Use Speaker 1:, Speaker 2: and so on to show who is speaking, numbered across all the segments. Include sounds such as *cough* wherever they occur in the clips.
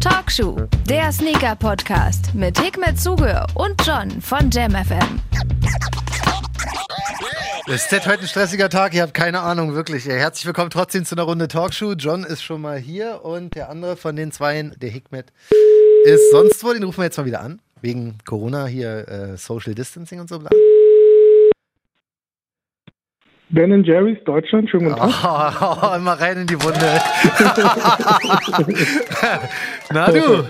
Speaker 1: Talkshow, der Sneaker-Podcast mit Hikmet Zuge und John von JamFM.
Speaker 2: Es ist heute ein stressiger Tag, ihr habt keine Ahnung, wirklich. Herzlich willkommen trotzdem zu einer Runde Talkshow. John ist schon mal hier und der andere von den Zweien, der Hikmet, ist sonst wo. Den rufen wir jetzt mal wieder an. Wegen Corona hier, äh, Social Distancing und so bla.
Speaker 3: Ben Jerry's Deutschland, schönen guten Tag.
Speaker 2: Oh, oh, *laughs* immer rein in die Wunde. *laughs* Na du?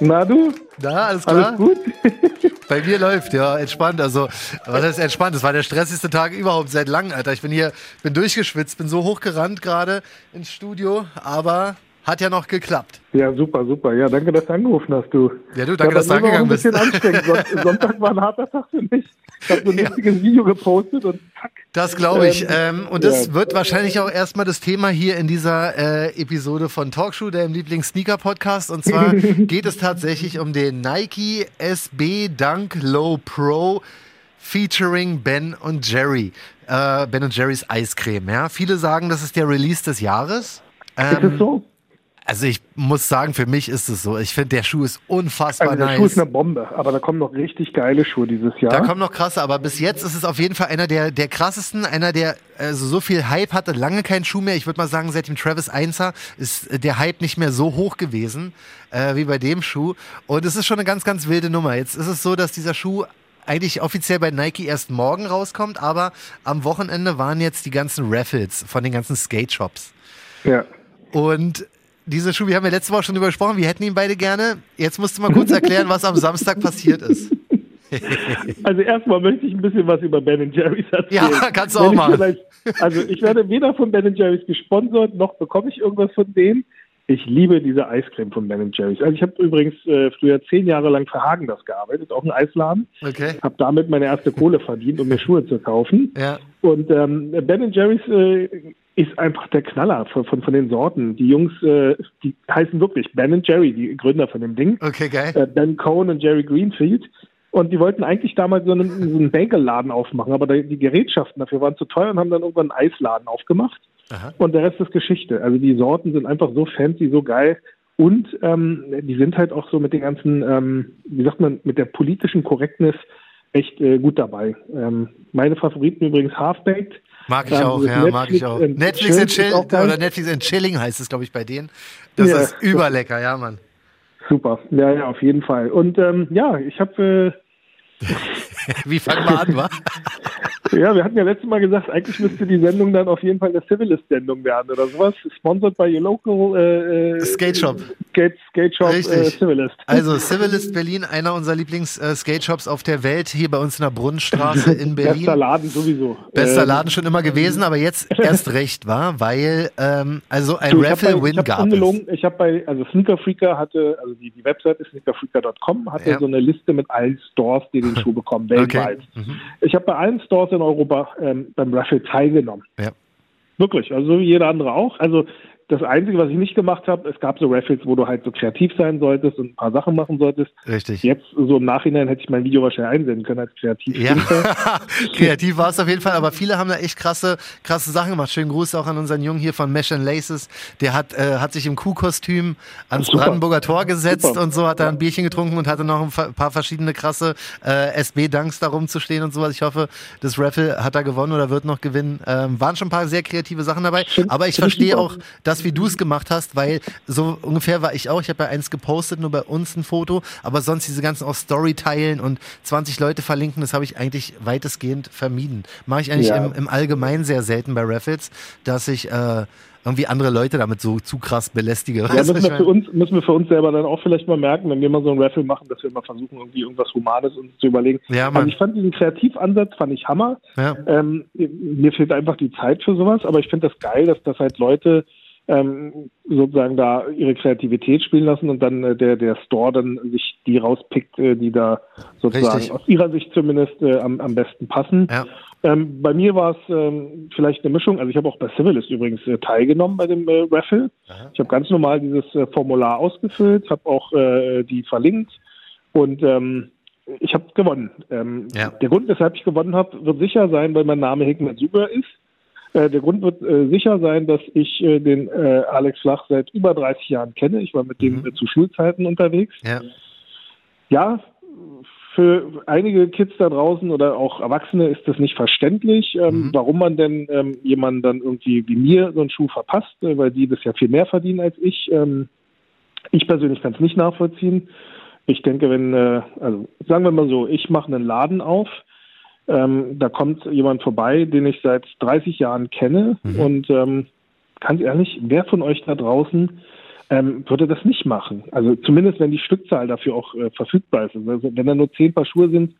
Speaker 3: Na du?
Speaker 2: Na, alles klar?
Speaker 3: Alles gut? *laughs*
Speaker 2: Bei mir läuft, ja, entspannt. Also, was heißt entspannt? Das war der stressigste Tag überhaupt seit langem, Alter. Ich bin hier, bin durchgeschwitzt, bin so hochgerannt gerade ins Studio, aber hat ja noch geklappt.
Speaker 3: Ja, super, super. Ja, danke, dass du angerufen hast, du.
Speaker 2: Ja, du, danke, dass du angegangen bist.
Speaker 3: ein bisschen anstrengend. *laughs* Sonntag war ein harter Tag für mich. Ich habe so ein lustiges Video gepostet und zack.
Speaker 2: Das glaube ich. Ähm, und das ja. wird wahrscheinlich auch erstmal das Thema hier in dieser äh, Episode von Talkshow, der im Lieblings-Sneaker-Podcast. Und zwar *laughs* geht es tatsächlich um den Nike SB Dunk Low Pro featuring Ben und Jerry. Äh, ben und Jerry's Eiscreme. Ja? Viele sagen, das ist der Release des Jahres.
Speaker 3: Ähm, ist es so?
Speaker 2: Also ich muss sagen, für mich ist es so. Ich finde, der Schuh ist unfassbar
Speaker 3: also der
Speaker 2: nice.
Speaker 3: Schuh ist eine Bombe, aber da kommen noch richtig geile Schuhe dieses Jahr.
Speaker 2: Da kommen noch krasse, aber bis jetzt ist es auf jeden Fall einer der, der krassesten, einer der also so viel Hype hatte, lange kein Schuh mehr. Ich würde mal sagen, seit dem Travis 1er ist der Hype nicht mehr so hoch gewesen äh, wie bei dem Schuh. Und es ist schon eine ganz, ganz wilde Nummer. Jetzt ist es so, dass dieser Schuh eigentlich offiziell bei Nike erst morgen rauskommt, aber am Wochenende waren jetzt die ganzen Raffles von den ganzen Skate-Shops.
Speaker 3: Ja.
Speaker 2: Und diese Schuhe, wir haben ja letzte Woche schon drüber gesprochen, wir hätten ihn beide gerne. Jetzt musst du mal kurz erklären, was am Samstag *laughs* passiert ist. *laughs*
Speaker 3: Also erstmal möchte ich ein bisschen was über Ben Jerry's erzählen.
Speaker 2: Ja, kannst du auch machen.
Speaker 3: Also ich werde weder von Ben Jerry's gesponsert, noch bekomme ich irgendwas von denen. Ich liebe diese Eiscreme von Ben Jerry's. Also ich habe übrigens äh, früher zehn Jahre lang für Hagen das gearbeitet, auch ein Eisladen.
Speaker 2: Okay.
Speaker 3: Habe damit meine erste Kohle verdient, um mir Schuhe zu kaufen.
Speaker 2: Ja.
Speaker 3: Und ähm, Ben Jerry's äh, ist einfach der Knaller von, von, von den Sorten. Die Jungs, äh, die heißen wirklich Ben Jerry, die Gründer von dem Ding.
Speaker 2: Okay, geil.
Speaker 3: Äh, ben Cohen und Jerry Greenfield. Und die wollten eigentlich damals so einen, so einen Bagelladen aufmachen, aber die Gerätschaften dafür waren zu teuer und haben dann irgendwann einen Eisladen aufgemacht. Aha. Und der Rest ist Geschichte. Also die Sorten sind einfach so fancy, so geil. Und ähm, die sind halt auch so mit den ganzen, ähm, wie sagt man, mit der politischen Korrektness echt äh, gut dabei. Ähm, meine Favoriten übrigens Half-Baked.
Speaker 2: Mag ich auch, ja, Netflix mag ich auch. Netflix and Chill oder Netflix and Chilling heißt es, glaube ich, bei denen. Das ja. ist überlecker, ja, Mann.
Speaker 3: Super, ja, ja, auf jeden Fall. Und ähm, ja, ich habe.
Speaker 2: Äh, *laughs* Wie fangen wir an, wa? *laughs*
Speaker 3: Ja, wir hatten ja letztes Mal gesagt, eigentlich müsste die Sendung dann auf jeden Fall eine Civilist-Sendung werden oder sowas. Sponsored by your local äh,
Speaker 2: äh Skate Shop.
Speaker 3: Skate, Skate Shop
Speaker 2: Richtig. Äh, Civilist. Also Civilist Berlin, einer unserer Lieblings-Skate äh, Shops auf der Welt, hier bei uns in der Brunnenstraße *laughs* in Berlin.
Speaker 3: Bester Laden sowieso.
Speaker 2: Bester ähm, Laden schon immer gewesen, aber jetzt *laughs* erst recht war, weil ähm, also ein Raffle-Win gab
Speaker 3: ungelogen, es. Ich habe bei, also Sneaker Freaker hatte, also die, die Webseite sneakerfreaker.com hatte ja. so eine Liste mit allen Stores, die den Schuh bekommen, weltweit. Okay. Mhm. Ich habe bei allen Stores in Europa ähm, beim Raffle teilgenommen.
Speaker 2: Ja.
Speaker 3: Wirklich, also wie jeder andere auch. Also das Einzige, was ich nicht gemacht habe, es gab so Raffles, wo du halt so kreativ sein solltest und ein paar Sachen machen solltest.
Speaker 2: Richtig.
Speaker 3: Jetzt, so im Nachhinein, hätte ich mein Video wahrscheinlich einsenden können als kreativ.
Speaker 2: Ja, *laughs* kreativ war es auf jeden Fall, aber viele haben da echt krasse, krasse Sachen gemacht. Schönen Gruß auch an unseren Jungen hier von Mesh and Laces. Der hat, äh, hat sich im Kuhkostüm ans Super. Brandenburger Tor gesetzt Super. und so, hat da ein Bierchen getrunken und hatte noch ein paar verschiedene krasse äh, SB-Dunks da rumzustehen und sowas. Ich hoffe, das Raffle hat er gewonnen oder wird noch gewinnen. Ähm, waren schon ein paar sehr kreative Sachen dabei, aber ich verstehe auch, dass das, wie du es gemacht hast, weil so ungefähr war ich auch. Ich habe ja eins gepostet, nur bei uns ein Foto, aber sonst diese ganzen auch Story teilen und 20 Leute verlinken, das habe ich eigentlich weitestgehend vermieden. Mache ich eigentlich ja. im, im Allgemeinen sehr selten bei Raffles, dass ich äh, irgendwie andere Leute damit so zu krass belästige.
Speaker 3: Ja, *laughs* müssen wir, für uns, müssen wir für uns selber dann auch vielleicht mal merken, wenn wir mal so ein Raffle machen, dass wir mal versuchen, irgendwie irgendwas Humanes uns zu überlegen.
Speaker 2: Ja,
Speaker 3: also ich fand diesen Kreativansatz, fand ich Hammer.
Speaker 2: Ja.
Speaker 3: Ähm, mir fehlt einfach die Zeit für sowas, aber ich finde das geil, dass das halt Leute ähm, sozusagen da ihre Kreativität spielen lassen und dann äh, der, der Store dann sich die rauspickt, äh, die da sozusagen
Speaker 2: Richtig.
Speaker 3: aus ihrer Sicht zumindest äh, am, am besten passen.
Speaker 2: Ja.
Speaker 3: Ähm, bei mir war es ähm, vielleicht eine Mischung, also ich habe auch bei Civilist übrigens äh, teilgenommen bei dem äh, Raffle. Aha. Ich habe ganz normal dieses äh, Formular ausgefüllt, habe auch äh, die verlinkt und ähm, ich habe gewonnen. Ähm,
Speaker 2: ja.
Speaker 3: Der Grund, weshalb ich gewonnen habe, wird sicher sein, weil mein Name Hikmet Suber ist. Äh, der Grund wird äh, sicher sein, dass ich äh, den äh, Alex Flach seit über 30 Jahren kenne. Ich war mit dem mhm. zu Schulzeiten unterwegs. Ja. ja, für einige Kids da draußen oder auch Erwachsene ist das nicht verständlich, ähm, mhm. warum man denn ähm, jemanden dann irgendwie wie mir so einen Schuh verpasst, äh, weil die das ja viel mehr verdienen als ich. Ähm, ich persönlich kann es nicht nachvollziehen. Ich denke, wenn, äh, also sagen wir mal so, ich mache einen Laden auf, ähm, da kommt jemand vorbei, den ich seit 30 Jahren kenne mhm. und ähm, ganz ehrlich, wer von euch da draußen ähm, würde das nicht machen? Also zumindest, wenn die Stückzahl dafür auch äh, verfügbar ist. Also wenn da nur zehn Paar Schuhe sind,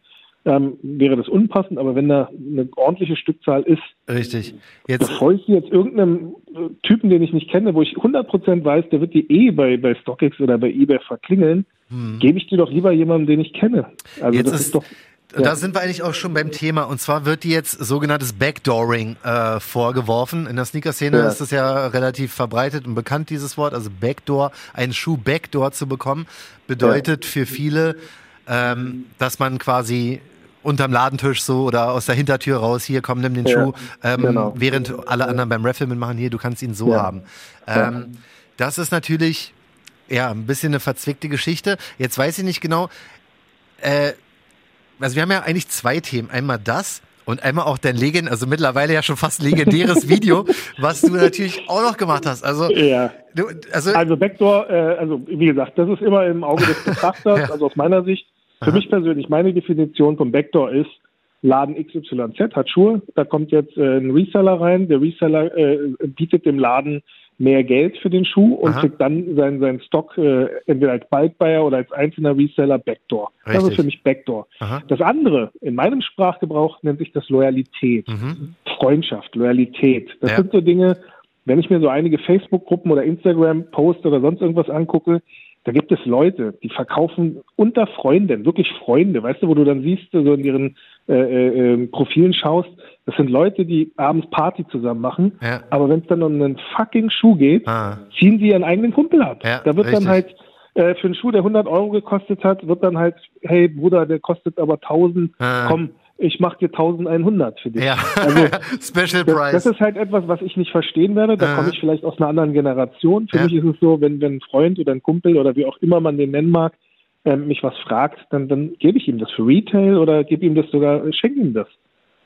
Speaker 3: ähm, wäre das unpassend, aber wenn da eine ordentliche Stückzahl ist,
Speaker 2: richtig.
Speaker 3: Jetzt bevor ich jetzt irgendeinem äh, Typen, den ich nicht kenne, wo ich 100% weiß, der wird die eh bei, bei StockX oder bei eBay verklingeln, hm. gebe ich die doch lieber jemandem, den ich kenne.
Speaker 2: Also jetzt das ist, ist doch ja. Da sind wir eigentlich auch schon beim Thema. Und zwar wird dir jetzt sogenanntes Backdooring äh, vorgeworfen. In der Sneaker-Szene ja. ist das ja relativ verbreitet und bekannt, dieses Wort. Also Backdoor, einen Schuh Backdoor zu bekommen, bedeutet ja. für viele, ähm, dass man quasi unterm Ladentisch so oder aus der Hintertür raus, hier komm, nimm den Schuh, ähm, genau. während alle anderen beim Raffle mitmachen, hier, du kannst ihn so haben. Ähm, das ist natürlich ja ein bisschen eine verzwickte Geschichte. Jetzt weiß ich nicht genau, äh, also wir haben ja eigentlich zwei Themen. Einmal das und einmal auch dein Legend, also mittlerweile ja schon fast legendäres *laughs* Video, was du natürlich auch noch gemacht hast. Also,
Speaker 3: ja. du, also, also Backdoor, äh, also wie gesagt, das ist immer im Auge des Betrachters, *laughs* ja. also aus meiner Sicht. Für Aha. mich persönlich, meine Definition von Backdoor ist, Laden XYZ hat Schuhe, da kommt jetzt äh, ein Reseller rein, der Reseller äh, bietet dem Laden mehr Geld für den Schuh und Aha. kriegt dann seinen, seinen Stock äh, entweder als Bulk-Buyer oder als einzelner Reseller Backdoor. Richtig. Das ist für mich Backdoor. Aha. Das andere, in meinem Sprachgebrauch nennt sich das Loyalität, mhm. Freundschaft, Loyalität. Das ja. sind so Dinge, wenn ich mir so einige Facebook-Gruppen oder Instagram-Posts oder sonst irgendwas angucke, da gibt es Leute, die verkaufen unter Freunden, wirklich Freunde, weißt du, wo du dann siehst, so in ihren äh, äh, ähm, Profilen schaust, das sind Leute, die abends Party zusammen machen, ja. aber wenn es dann um einen fucking Schuh geht, ah. ziehen sie ihren eigenen Kumpel ab. Ja, da wird richtig. dann halt äh, für einen Schuh, der 100 Euro gekostet hat, wird dann halt, hey Bruder, der kostet aber 1000, ah. komm, ich mache dir 1100 für dich. Ja. Also, *laughs*
Speaker 2: Special Price.
Speaker 3: Das, das, ist halt etwas, was ich nicht verstehen werde. Da äh. komme ich vielleicht aus einer anderen Generation. Für ja. mich ist es so, wenn, wenn ein Freund oder ein Kumpel oder wie auch immer man den nennen mag, äh, mich was fragt, dann, dann gebe ich ihm das für Retail oder gebe ihm das sogar, schenke ihm das.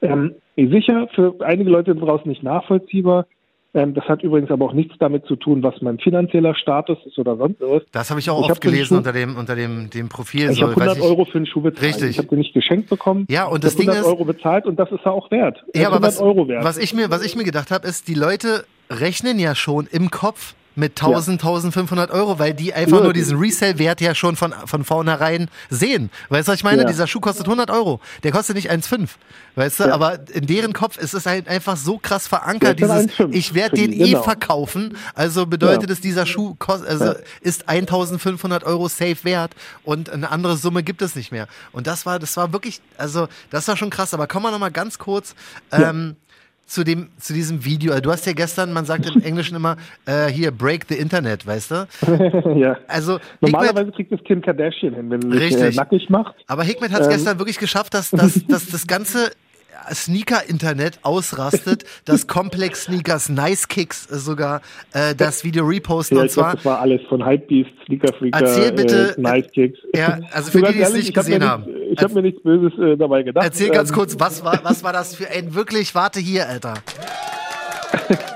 Speaker 3: Ähm, sicher, für einige Leute draußen nicht nachvollziehbar. Ähm, das hat übrigens aber auch nichts damit zu tun, was mein finanzieller Status ist oder sonst was.
Speaker 2: Das habe ich auch ich oft gelesen unter dem, unter dem, dem Profil.
Speaker 3: Ich so, habe 100 Euro für einen Schuh bezahlt.
Speaker 2: Richtig.
Speaker 3: Ich habe den nicht geschenkt bekommen.
Speaker 2: Ja, und das Ding
Speaker 3: 100
Speaker 2: ist.
Speaker 3: Euro bezahlt und das ist er auch wert.
Speaker 2: Ja, aber was, was, ich mir, was ich mir gedacht habe, ist, die Leute rechnen ja schon im Kopf mit 1000, ja. 1500 Euro, weil die einfach ja, nur diesen Resale-Wert ja schon von, von vornherein sehen. Weißt du, was ich meine? Ja. Dieser Schuh kostet 100 Euro. Der kostet nicht 1,5. Weißt du, aber in deren Kopf ist es halt einfach so krass verankert, dieses, ich werde den eh genau. verkaufen. Also bedeutet es, dieser Schuh kostet, also ist 1500 Euro safe wert und eine andere Summe gibt es nicht mehr. Und das war, das war wirklich, also, das war schon krass. Aber kommen wir nochmal ganz kurz, ähm, zu dem zu diesem Video. Also du hast ja gestern, man sagt im Englischen immer, äh, hier break the Internet, weißt du? *laughs*
Speaker 3: ja. Also normalerweise Hikmet, kriegt das Kim Kardashian hin, wenn
Speaker 2: es äh,
Speaker 3: nackig macht.
Speaker 2: Aber Hikmet hat es ähm. gestern wirklich geschafft, dass, dass, dass das ganze Sneaker-Internet ausrastet, dass *laughs* Complex Sneakers, Nice Kicks sogar äh, das Video reposten.
Speaker 3: Ja,
Speaker 2: und zwar,
Speaker 3: glaub, das war alles von Hypebeast, Sneaker Freaker,
Speaker 2: erzähl bitte,
Speaker 3: äh, Nice Kicks.
Speaker 2: Ja, also für die, die es nicht gesehen haben.
Speaker 3: Ich habe mir nichts Böses äh, dabei gedacht.
Speaker 2: Erzähl ganz ähm, kurz, was war, was war das für ein wirklich, warte hier, Alter. *laughs*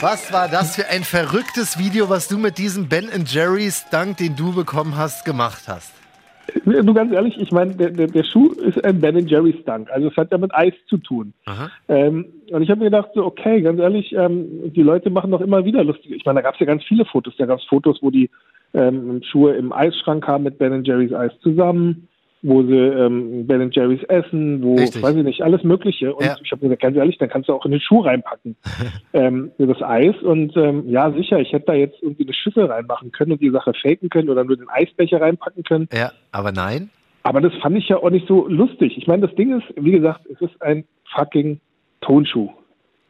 Speaker 2: Was war das für ein verrücktes Video, was du mit diesem Ben Jerry's Dank, den du bekommen hast, gemacht hast?
Speaker 3: Du ganz ehrlich, ich meine, der, der, der, Schuh ist ein Ben Jerry's Dunk, also es hat ja mit Eis zu tun. Ähm, und ich habe mir gedacht, so, okay, ganz ehrlich, ähm, die Leute machen doch immer wieder lustige. Ich meine, da gab es ja ganz viele Fotos. Da gab es Fotos, wo die ähm, Schuhe im Eisschrank haben mit Ben Jerry's Eis zusammen wo sie ähm, Ben Jerry's essen, wo, Richtig. weiß ich nicht, alles Mögliche. Und ja. ich habe gesagt, ganz ehrlich, dann kannst du auch in den Schuh reinpacken, *laughs* ähm, das Eis. Und ähm, ja, sicher, ich hätte da jetzt irgendwie eine Schüssel reinmachen können und die Sache faken können oder nur den Eisbecher reinpacken können.
Speaker 2: Ja, aber nein.
Speaker 3: Aber das fand ich ja auch nicht so lustig. Ich meine, das Ding ist, wie gesagt, es ist ein fucking Tonschuh.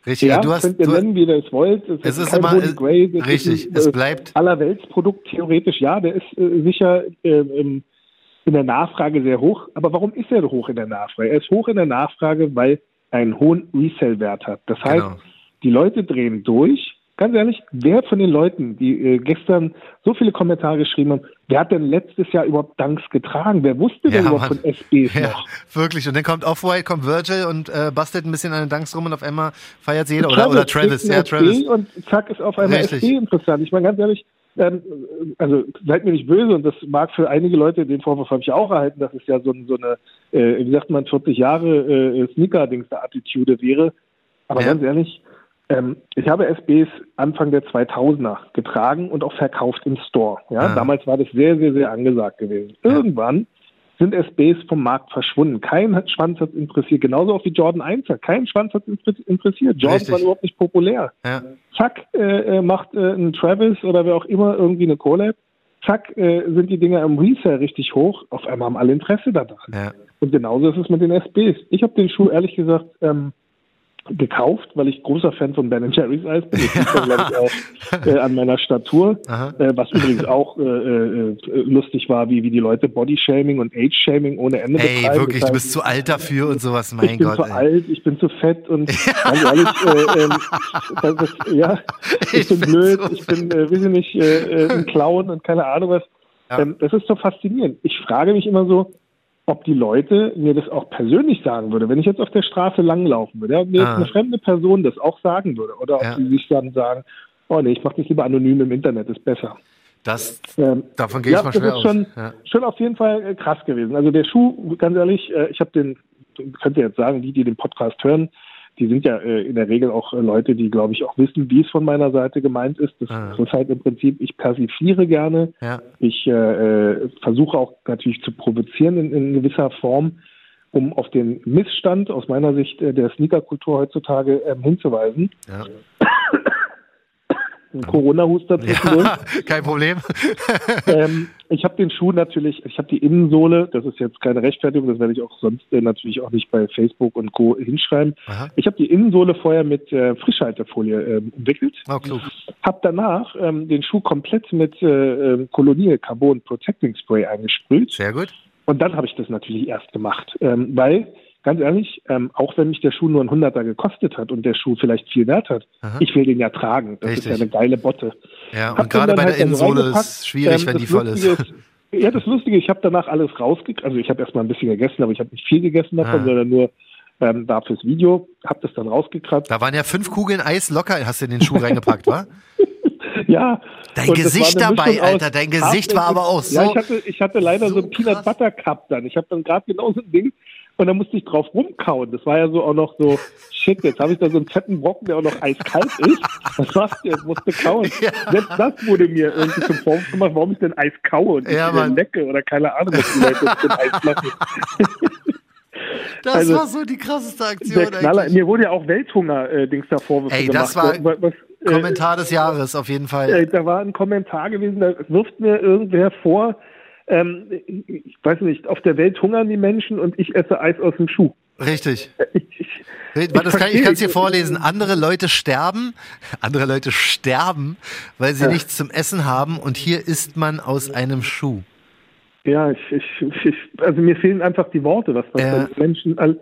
Speaker 2: Richtig,
Speaker 3: ja,
Speaker 2: du hast.
Speaker 3: Könnt ihr
Speaker 2: du,
Speaker 3: nennen, wie ihr es wollt.
Speaker 2: Es, es ist, immer. Es, Grey, richtig, ist ein, es bleibt.
Speaker 3: Allerweltsprodukt, theoretisch, ja, der ist äh, sicher äh, im in der Nachfrage sehr hoch. Aber warum ist er hoch in der Nachfrage? Er ist hoch in der Nachfrage, weil er einen hohen Resell-Wert hat. Das heißt, genau. die Leute drehen durch. Ganz ehrlich, wer von den Leuten, die äh, gestern so viele Kommentare geschrieben haben, wer hat denn letztes Jahr überhaupt Dunks getragen? Wer wusste denn ja, überhaupt Mann. von SBs ja, noch?
Speaker 2: Wirklich. Und dann kommt Off-White, kommt Virgil und äh, bastelt ein bisschen an den Dunks rum und auf einmal feiert sie jeder. Oder, oder Travis. Ja, Travis.
Speaker 3: Und zack ist auf einmal Richtig. SB interessant. Ich meine, ganz ehrlich, also seid mir nicht böse und das mag für einige Leute, den Vorwurf habe ich auch erhalten, dass es ja so, so eine, äh, wie sagt man, 40 Jahre äh, Sneaker-Dings der Attitude wäre. Aber ja. ganz ehrlich, ähm, ich habe SBs Anfang der 2000er getragen und auch verkauft im Store. Ja, ah. damals war das sehr, sehr, sehr angesagt gewesen. Irgendwann sind SBs vom Markt verschwunden. Kein Schwanz hat interessiert. Genauso auch wie Jordan 1 hat. Kein Schwanz hat interessiert. Jordan Richtig. war überhaupt nicht populär. Ja. Zack, äh, äh, macht äh, ein Travis oder wer auch immer irgendwie eine Collab. Zack, äh, sind die Dinger im Resale richtig hoch. Auf einmal haben alle Interesse daran. Ja. Und genauso ist es mit den SBs. Ich habe den Schuh ehrlich gesagt ähm, gekauft, weil ich großer Fan von Ben Jerry's Eis bin. Das man, glaube ich, auch *laughs* äh, an meiner Statur. Äh, was übrigens auch äh, äh, lustig war, wie, wie die Leute Bodyshaming und Age-Shaming ohne Ende
Speaker 2: Ey, betreiben. wirklich, das heißt, du bist zu alt dafür und sowas, mein
Speaker 3: ich Gott. Ich bin zu ey. alt, ich bin zu fett und *laughs* ganz ehrlich, äh, ähm, das, das, ja, *laughs* ich, ich bin blöd, so ich bin, äh, weiß ich nicht, äh, äh, ein Clown und keine Ahnung was. Ja. Ähm, das ist so faszinierend. Ich frage mich immer so, ob die Leute mir das auch persönlich sagen würde, wenn ich jetzt auf der Straße langlaufen würde, ja, mir ah. eine fremde Person das auch sagen würde, oder ob ja. sie sich dann sagen, oh nee, ich mache das lieber anonym im Internet, ist besser.
Speaker 2: Das, ähm, davon gehe ich mal schwer
Speaker 3: das ist schon, ja. schon auf jeden Fall äh, krass gewesen. Also der Schuh, ganz ehrlich, äh, ich habe den, könnt ihr jetzt sagen, die, die den Podcast hören, die sind ja äh, in der Regel auch äh, Leute, die, glaube ich, auch wissen, wie es von meiner Seite gemeint ist. Das, ah. ist halt im Prinzip, ich persifliere gerne. Ja. Ich äh, äh, versuche auch natürlich zu provozieren in, in, gewisser Form, um auf den Missstand aus meiner Sicht äh, der Sneakerkultur heutzutage ähm, hinzuweisen. Ja. *coughs* Ein Corona-Huster zwischendurch. Ja, *laughs*
Speaker 2: kein Problem. *laughs*
Speaker 3: ähm, ich habe den Schuh natürlich, ich habe die Innensohle, das ist jetzt keine Rechtfertigung, das werde ich auch sonst äh, natürlich auch nicht bei Facebook und Co. hinschreiben. Aha. Ich habe die Innensohle vorher mit äh, Frischhaltefolie äh, umwickelt. Oh, klug. Habe danach ähm, den Schuh komplett mit äh, ähm, Colonial Carbon Protecting Spray eingesprüht.
Speaker 2: Sehr gut.
Speaker 3: Und dann habe ich das natürlich erst gemacht, ähm, weil ganz ehrlich, ähm, auch wenn mich der Schuh nur ein Hunderter gekostet hat und der Schuh vielleicht viel wert hat, Aha. ich will den ja tragen. Das Richtig. ist ja eine geile Botte.
Speaker 2: Ja, und gerade bei halt der Innensohle ist es schwierig, ähm, wenn die voll ist. ist.
Speaker 3: Ja, das Lustige, ich habe danach alles rausgekriegt. Also ich habe erstmal ein bisschen gegessen, aber ich habe nicht viel gegessen davon, ah. sondern nur ähm, da fürs Video. Habe das dann rausgekratzt.
Speaker 2: Da waren ja fünf Kugeln Eis locker, hast du in den Schuh reingepackt, wa? *laughs*
Speaker 3: ja.
Speaker 2: Dein Gesicht dabei, Alter, dein Gesicht war aber auch so.
Speaker 3: Ja, ich hatte, ich hatte leider so, so ein Peanut Butter Cup dann. Ich habe dann gerade genau so ein Ding und dann musste ich drauf rumkauen. Das war ja so auch noch so, shit, jetzt habe ich da so einen fetten Brocken, der auch noch eiskalt ist. Was machst du jetzt? Musste kauen. Ja. Selbst das wurde mir irgendwie zum Vorwurf gemacht, warum ich denn Eis kaue und ja, nicht lecke oder keine Ahnung, was die Leute mit Eis machen.
Speaker 2: Das also, war so die krasseste Aktion.
Speaker 3: Mir wurde ja auch Welthunger-Dings äh, da Vorwürfe
Speaker 2: Ey, das gemacht. war was, äh, Kommentar des Jahres auf jeden Fall.
Speaker 3: Äh, da war ein Kommentar gewesen, da wirft mir irgendwer vor, ähm, ich weiß nicht, auf der Welt hungern die Menschen und ich esse Eis aus dem Schuh.
Speaker 2: Richtig. Ich, ich, ich, das kann, ich kann es dir vorlesen. Andere Leute sterben, andere Leute sterben, weil sie ja. nichts zum Essen haben und hier isst man aus einem Schuh.
Speaker 3: Ja, ich, ich, ich, also mir fehlen einfach die Worte, was, was ja. Menschen, also,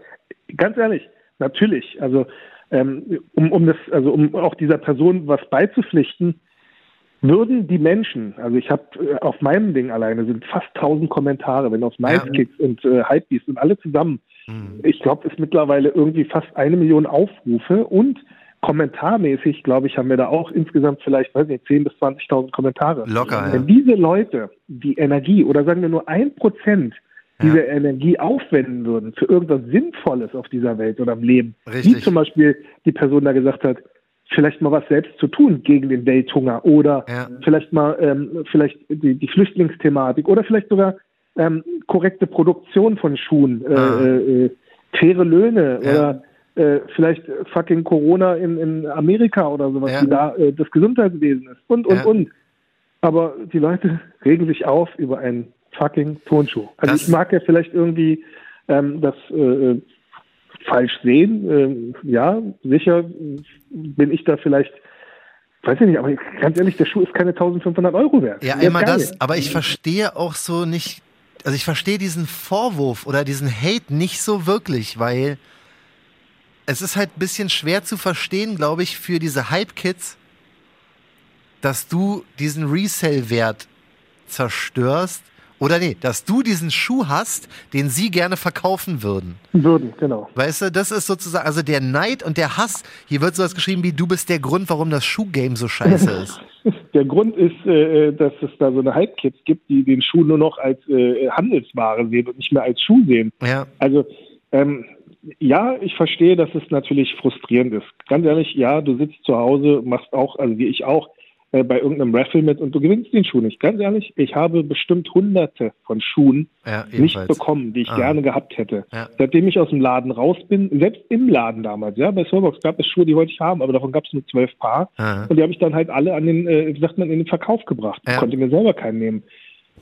Speaker 3: ganz ehrlich, natürlich, also ähm, um, um das, also um auch dieser Person was beizupflichten, würden die Menschen, also ich habe äh, auf meinem Ding alleine sind fast 1000 Kommentare, wenn auf Nicekicks ja. und äh, Hypebeast und alle zusammen, mhm. ich glaube, ist mittlerweile irgendwie fast eine Million Aufrufe und kommentarmäßig, glaube ich, haben wir da auch insgesamt vielleicht, weiß nicht, 10.000 bis 20.000 Kommentare.
Speaker 2: Locker, ja.
Speaker 3: Wenn diese Leute die Energie oder sagen wir nur ein Prozent dieser ja. Energie aufwenden würden für irgendwas Sinnvolles auf dieser Welt oder im Leben, Richtig. wie zum Beispiel die Person da gesagt hat, vielleicht mal was selbst zu tun gegen den Welthunger oder ja. vielleicht mal ähm, vielleicht die, die Flüchtlingsthematik oder vielleicht sogar ähm, korrekte Produktion von Schuhen, äh, ah. äh, äh, faire Löhne ja. oder äh, vielleicht fucking Corona in, in Amerika oder sowas, ja. wie da äh, das Gesundheitswesen ist und und und. Aber die Leute regen sich auf über einen fucking Turnschuh. Also das ich mag ja vielleicht irgendwie ähm, das äh, falsch sehen. Ähm, ja, sicher bin ich da vielleicht Weiß ich nicht, aber ganz ehrlich, der Schuh ist keine 1500 Euro wert.
Speaker 2: Ja, einmal das, aber ich verstehe auch so nicht, also ich verstehe diesen Vorwurf oder diesen Hate nicht so wirklich, weil es ist halt ein bisschen schwer zu verstehen, glaube ich, für diese Hype-Kids, dass du diesen Resell-Wert zerstörst. Oder nee, dass du diesen Schuh hast, den sie gerne verkaufen würden.
Speaker 3: Würden, genau.
Speaker 2: Weißt du, das ist sozusagen, also der Neid und der Hass, hier wird sowas geschrieben wie, du bist der Grund, warum das Schuhgame so scheiße ist. *laughs*
Speaker 3: Der Grund ist, äh, dass es da so eine Hype-Kids gibt, die den Schuh nur noch als äh, Handelsware sehen und nicht mehr als Schuh sehen.
Speaker 2: Ja.
Speaker 3: Also, ähm, ja, ich verstehe, dass es natürlich frustrierend ist. Ganz ehrlich, ja, du sitzt zu Hause, machst auch, also wie ich auch, äh, bei irgendeinem Raffle mit und du gewinnst den Schuh nicht. Ganz ehrlich, ich habe bestimmt hunderte von Schuhen
Speaker 2: Ja,
Speaker 3: nicht bekommen, die ich
Speaker 2: Ah.
Speaker 3: gerne gehabt hätte.
Speaker 2: Ja.
Speaker 3: Seitdem ich aus dem Laden raus bin, selbst im Laden damals, ja, bei Soulbox gab es Schuhe, die wollte ich haben, aber davon gab es nur zwölf Paar.
Speaker 2: Ah.
Speaker 3: Und die habe ich dann halt alle an den, äh, wie sagt man, in den Verkauf gebracht.
Speaker 2: Ja.
Speaker 3: Konnte mir selber keinen nehmen.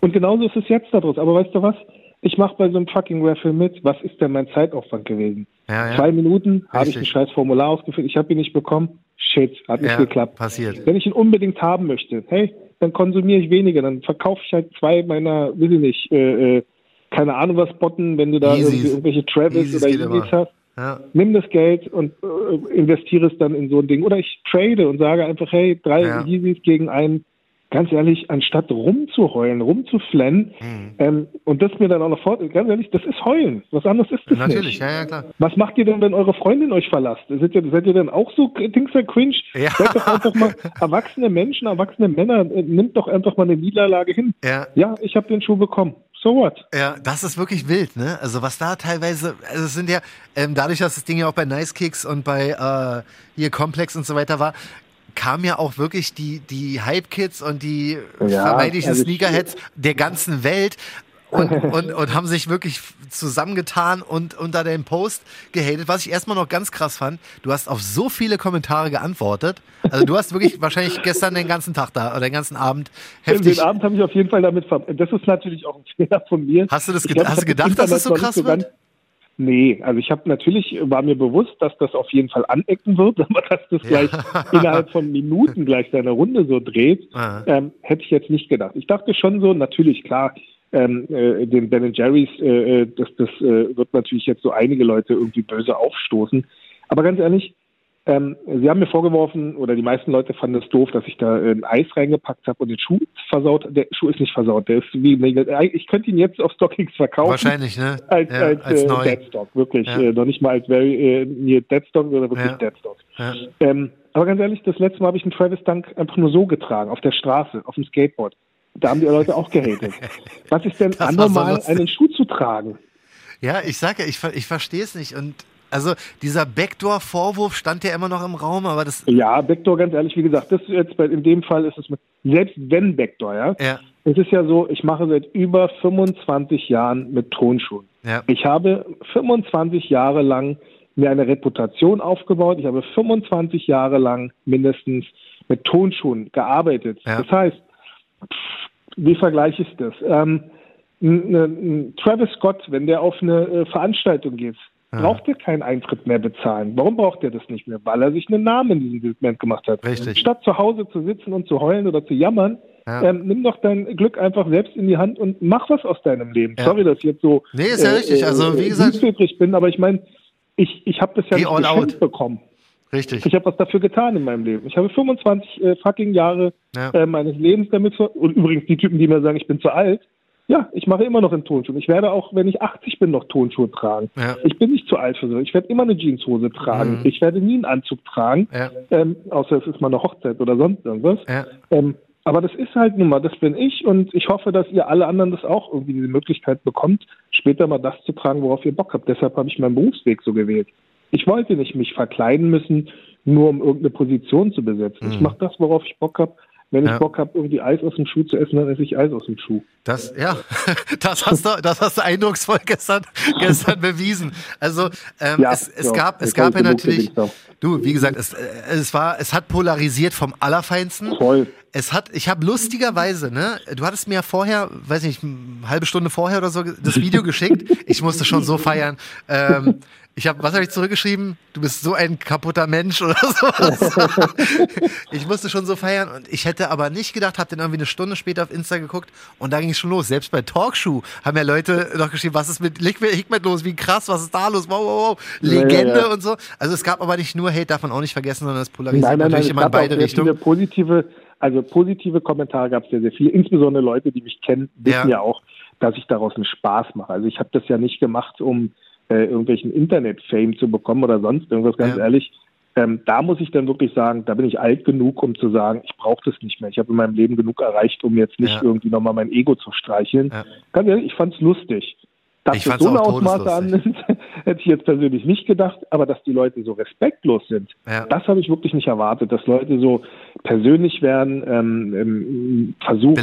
Speaker 3: Und genauso ist es jetzt daraus. Aber weißt du was? Ich mache bei so einem fucking Raffle mit. Was ist denn mein Zeitaufwand gewesen?
Speaker 2: Ja, ja.
Speaker 3: Zwei Minuten habe ich ein scheiß Formular ausgefüllt. Ich habe ihn nicht bekommen. Shit, hat nicht
Speaker 2: Ja,
Speaker 3: geklappt.
Speaker 2: passiert.
Speaker 3: Wenn ich ihn unbedingt haben möchte, hey, dann konsumiere ich weniger. Dann verkaufe ich halt zwei meiner, weiß ich nicht, äh, äh, keine Ahnung was botten, wenn du da irgendwelche Travis
Speaker 2: Yeezys
Speaker 3: oder Yeezys
Speaker 2: immer.
Speaker 3: hast.
Speaker 2: Ja.
Speaker 3: Nimm das Geld und äh, investiere es dann in so ein Ding. Oder ich trade und sage einfach, hey, drei
Speaker 2: Ja.
Speaker 3: Yeezys gegen einen. Ganz ehrlich, anstatt rumzuheulen, rumzuflennen
Speaker 2: Mhm.
Speaker 3: ähm, und das mir dann auch noch vor, ganz ehrlich, das ist heulen. Was anderes ist das
Speaker 2: Natürlich,
Speaker 3: nicht.
Speaker 2: ja, ja, klar.
Speaker 3: Was macht ihr denn, wenn eure Freundin euch verlasst? Seid ihr, seid ihr denn auch so Dings der cringe?
Speaker 2: Ja.
Speaker 3: Seid doch einfach mal erwachsene Menschen, erwachsene Männer, äh, nimmt doch einfach mal eine Niederlage hin.
Speaker 2: Ja.
Speaker 3: Ja, ich habe den Schuh bekommen. So what?
Speaker 2: Ja, das ist wirklich wild, ne? Also was da teilweise, also es sind ja, ähm, dadurch, dass das Ding ja auch bei Nice Kicks und bei äh, hier Complex und so weiter war, kamen ja auch wirklich die, die Hype-Kids und die
Speaker 3: Ja,
Speaker 2: vermeintlichen
Speaker 3: also
Speaker 2: Sneakerheads der ganzen Welt und, *laughs* und, und haben sich wirklich zusammengetan und unter dem Post gehatet. Was ich erstmal noch ganz krass fand, du hast auf so viele Kommentare geantwortet. Also du hast wirklich wahrscheinlich gestern den ganzen Tag da oder den ganzen Abend heftig.
Speaker 3: Den Abend habe ich auf jeden Fall damit ver Das ist natürlich auch ein Fehler von mir.
Speaker 2: Hast du das ged-
Speaker 3: glaub,
Speaker 2: hast du
Speaker 3: das
Speaker 2: gedacht, dass es so krass
Speaker 3: nicht
Speaker 2: wird?
Speaker 3: Nee, also ich habe natürlich, war mir bewusst, dass das auf jeden Fall anecken wird, *laughs* aber dass das gleich innerhalb von Minuten gleich seine Runde so dreht,
Speaker 2: Ah.
Speaker 3: ähm, hätte ich jetzt nicht gedacht. Ich dachte schon so, natürlich, klar, ähm, äh, den Ben Jerry's, äh, äh, das, das äh, wird natürlich jetzt so einige Leute irgendwie böse aufstoßen. Aber ganz ehrlich, ähm, sie haben mir vorgeworfen, oder die meisten Leute fanden es doof, dass ich da ein Eis reingepackt habe und den Schuh versaut. Der Schuh ist nicht versaut, der ist wie Ich könnte ihn jetzt auf StockX verkaufen
Speaker 2: Wahrscheinlich, ne? *laughs*
Speaker 3: als,
Speaker 2: ja,
Speaker 3: als,
Speaker 2: als
Speaker 3: äh,
Speaker 2: neu.
Speaker 3: Deadstock, wirklich.
Speaker 2: Ja.
Speaker 3: Äh, noch nicht mal als very äh, near Deadstock, sondern wirklich
Speaker 2: Ja.
Speaker 3: Deadstock.
Speaker 2: Ja.
Speaker 3: Ähm, aber ganz ehrlich, das letzte Mal habe ich einen Travis Dunk einfach nur so getragen, auf der Straße, auf dem Skateboard. Da haben die Leute auch gehatet. Was ist denn *laughs*
Speaker 2: so
Speaker 3: anormal,
Speaker 2: lustig.
Speaker 3: einen Schuh zu tragen?
Speaker 2: Ja, ich sage ja, ich, ich verstehe es nicht. Und also dieser Backdoor-Vorwurf stand ja immer noch im Raum, aber das.
Speaker 3: Ja, Backdoor, ganz ehrlich, wie gesagt, das ist jetzt bei, in dem Fall ist es mit, selbst wenn Backdoor, ja.
Speaker 2: Ja,
Speaker 3: Es ist ja so, ich mache seit über 25 Jahren mit Tonschuhen.
Speaker 2: ja.
Speaker 3: Ich habe 25 Jahre lang mir eine Reputation aufgebaut. Ich habe 25 Jahre lang mindestens mit Tonschuhen gearbeitet.
Speaker 2: Ja.
Speaker 3: Das heißt, wie vergleiche ich das? Ähm, Travis Scott, wenn der auf eine äh, Veranstaltung geht, braucht er keinen Eintritt mehr bezahlen. Warum braucht er das nicht mehr? Weil er sich einen Namen in diesem Segment gemacht hat.
Speaker 2: Richtig.
Speaker 3: Statt zu Hause zu sitzen und zu heulen oder zu jammern,
Speaker 2: Ja.
Speaker 3: ähm, nimm doch dein Glück einfach selbst in die Hand und mach was aus deinem Leben.
Speaker 2: Ja.
Speaker 3: Sorry, dass ich jetzt so
Speaker 2: Nee, ist ja richtig. Also, wie gesagt-
Speaker 3: südvätrig bin, aber ich meine, ich, ich habe das ja nicht geschenkt bekommen.
Speaker 2: Richtig.
Speaker 3: Ich habe was dafür getan in meinem Leben. Ich habe 25 äh, fucking Jahre
Speaker 2: Ja.
Speaker 3: äh, meines Lebens damit ver und übrigens die Typen, die mir sagen, ich bin zu alt. Ja, ich mache immer noch in Tonschuhen. Ich werde auch, wenn ich 80 bin, noch Tonschuhe tragen.
Speaker 2: Ja.
Speaker 3: Ich bin nicht zu alt für so. Ich werde immer eine Jeanshose tragen.
Speaker 2: Mhm.
Speaker 3: Ich werde nie einen Anzug tragen,
Speaker 2: Ja.
Speaker 3: ähm, außer es ist mal eine Hochzeit oder sonst irgendwas.
Speaker 2: Ja.
Speaker 3: Ähm, aber das ist halt nun mal, das bin ich und ich hoffe, dass ihr alle anderen das auch irgendwie diese Möglichkeit bekommt, später mal das zu tragen, worauf ihr Bock habt. Deshalb habe ich meinen Berufsweg so gewählt. Ich wollte nicht mich verkleiden müssen, nur um irgendeine Position zu besetzen. Ich mache das, worauf ich Bock habe. Wenn ich.
Speaker 2: Ja.
Speaker 3: Bock habe, irgendwie Eis aus dem Schuh zu essen, dann esse ich Eis aus dem Schuh.
Speaker 2: Das, ja, *laughs* das hast du, das hast du eindrucksvoll gestern, *laughs* gestern bewiesen. Also ähm,
Speaker 3: Ja,
Speaker 2: es, es
Speaker 3: so,
Speaker 2: gab, es gab ja natürlich, du, wie gesagt, es, äh, es war, es hat polarisiert vom Allerfeinsten.
Speaker 3: Voll.
Speaker 2: Es hat, ich habe lustigerweise, ne, du hattest mir ja vorher, weiß nicht, eine halbe Stunde vorher oder so das Video geschickt. Ich musste schon so feiern. Ähm, Ich habe, was habe ich zurückgeschrieben? Du bist so ein kaputter Mensch oder *laughs* sowas. ich musste schon so feiern und ich hätte aber nicht gedacht, habe dann irgendwie eine Stunde später auf Insta geguckt und da ging es schon los. Selbst bei Talkshow haben ja Leute noch geschrieben, was ist mit Hikmet los? Wie krass, was ist da los? Wow, wow, wow. Legende ja, ja, ja. und so. Also es gab aber nicht nur Hate, darf man auch nicht vergessen, sondern es polarisiert nein, nein, natürlich nein, immer in beide Richtungen.
Speaker 3: Positive, also positive Kommentare gab es sehr, sehr viele. Insbesondere Leute, die mich kennen, wissen ja, auch, dass ich daraus einen Spaß mache. Also ich habe das ja nicht gemacht, um äh, irgendwelchen Internet-Fame zu bekommen oder sonst irgendwas, ganz ja. ehrlich. Ähm, da muss ich dann wirklich sagen, da bin ich alt genug, um zu sagen, ich brauche das nicht mehr. Ich habe in meinem Leben genug erreicht, um jetzt nicht ja. irgendwie nochmal mein Ego zu streicheln. Ja. Ganz ehrlich, ich fand es lustig. Dass ich es so eine Ausmaße annimmt, *laughs* hätte ich jetzt persönlich nicht gedacht, aber dass die Leute so respektlos sind, ja. das habe ich wirklich nicht erwartet, dass Leute so persönlich werden, ähm, ähm, versuchen,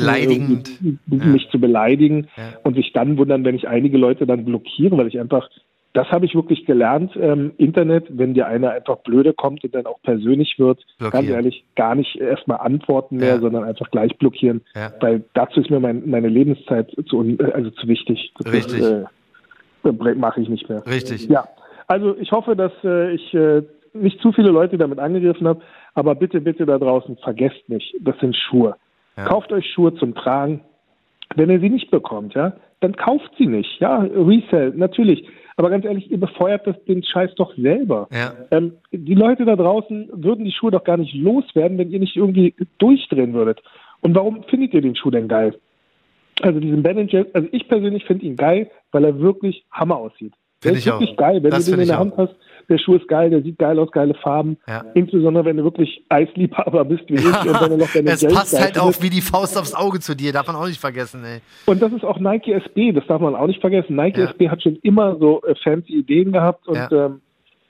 Speaker 3: mich ja. zu beleidigen ja. und sich dann wundern, wenn ich einige Leute dann blockiere, weil ich einfach das habe ich wirklich gelernt. Ähm, Internet, wenn dir einer einfach blöde kommt und dann auch persönlich wird, blockieren. ganz ehrlich, gar nicht erstmal antworten mehr, ja. sondern einfach gleich blockieren. Ja. Weil dazu ist mir mein, meine Lebenszeit zu, also zu wichtig.
Speaker 2: Das Richtig.
Speaker 3: Ist, äh, mache ich nicht mehr.
Speaker 2: Richtig.
Speaker 3: Ja. Also ich hoffe, dass äh, ich äh, nicht zu viele Leute damit angegriffen habe, aber bitte, bitte da draußen, vergesst nicht, das sind Schuhe. Ja. Kauft euch Schuhe zum Tragen. Wenn ihr sie nicht bekommt, ja, dann kauft sie nicht. Ja, Resell, natürlich. Aber ganz ehrlich, ihr befeuert das, den Scheiß doch selber. Ja. Ähm, die Leute da draußen würden die Schuhe doch gar nicht loswerden, wenn ihr nicht irgendwie durchdrehen würdet. Und warum findet ihr den Schuh denn geil? Also diesen Ben Jerry, also ich persönlich finde ihn geil, weil er wirklich Hammer aussieht.
Speaker 2: Finde ich
Speaker 3: wirklich
Speaker 2: auch.
Speaker 3: geil, wenn das du den in der Hand hast der Schuh ist geil, der sieht geil aus, geile Farben. Ja. Insbesondere wenn du wirklich Eisliebhaber bist wie ich und
Speaker 2: dann noch deine Es Geld passt halt auch wie die Faust aufs Auge zu dir, darf man auch nicht vergessen, ey.
Speaker 3: Und das ist auch Nike SB, das darf man auch nicht vergessen. Nike ja. SB hat schon immer so äh, fancy Ideen gehabt und ja. ähm,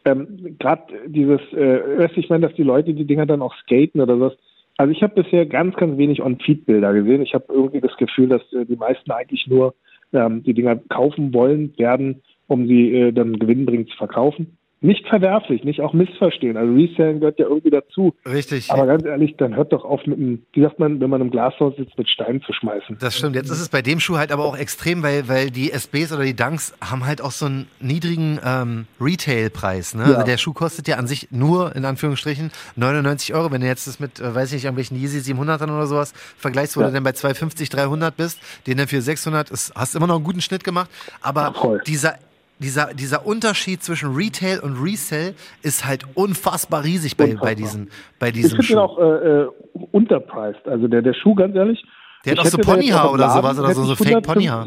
Speaker 3: ähm, gerade dieses, äh, ich meine, dass die Leute die Dinger dann auch skaten oder was. Also ich habe bisher ganz, ganz wenig On-Feed-Bilder gesehen. Ich habe irgendwie das Gefühl, dass äh, die meisten eigentlich nur ähm, die Dinger kaufen wollen, werden, um sie äh, dann gewinnbringend zu verkaufen nicht verwerflich, nicht auch missverstehen. Also Reselling gehört ja irgendwie dazu.
Speaker 2: Richtig.
Speaker 3: Aber ganz ehrlich, dann hört doch auf mit einem, wie sagt man, wenn man im Glashaus sitzt, mit Steinen zu schmeißen.
Speaker 2: Das stimmt. Jetzt ist es bei dem Schuh halt aber auch extrem, weil, weil die SBs oder die Dunks haben halt auch so einen niedrigen ähm, Retail-Preis. Ne? Ja. Also der Schuh kostet ja an sich nur, in Anführungsstrichen, 99 Euro. Wenn du jetzt das mit, äh, weiß ich nicht, irgendwelchen Yeezy 700ern oder sowas vergleichst, wo ja. du dann bei 250, 300 bist, den dann für 600, ist, hast immer noch einen guten Schnitt gemacht. Aber ja, dieser dieser, dieser Unterschied zwischen Retail und Resell ist halt unfassbar riesig bei, unfassbar. bei diesen, bei
Speaker 3: Ich finde ihn auch äh, äh, unterpriced. Also der, der Schuh, ganz ehrlich.
Speaker 2: Der hat auch so Ponyhaar oder sowas oder so, so Fake Ponyhaar.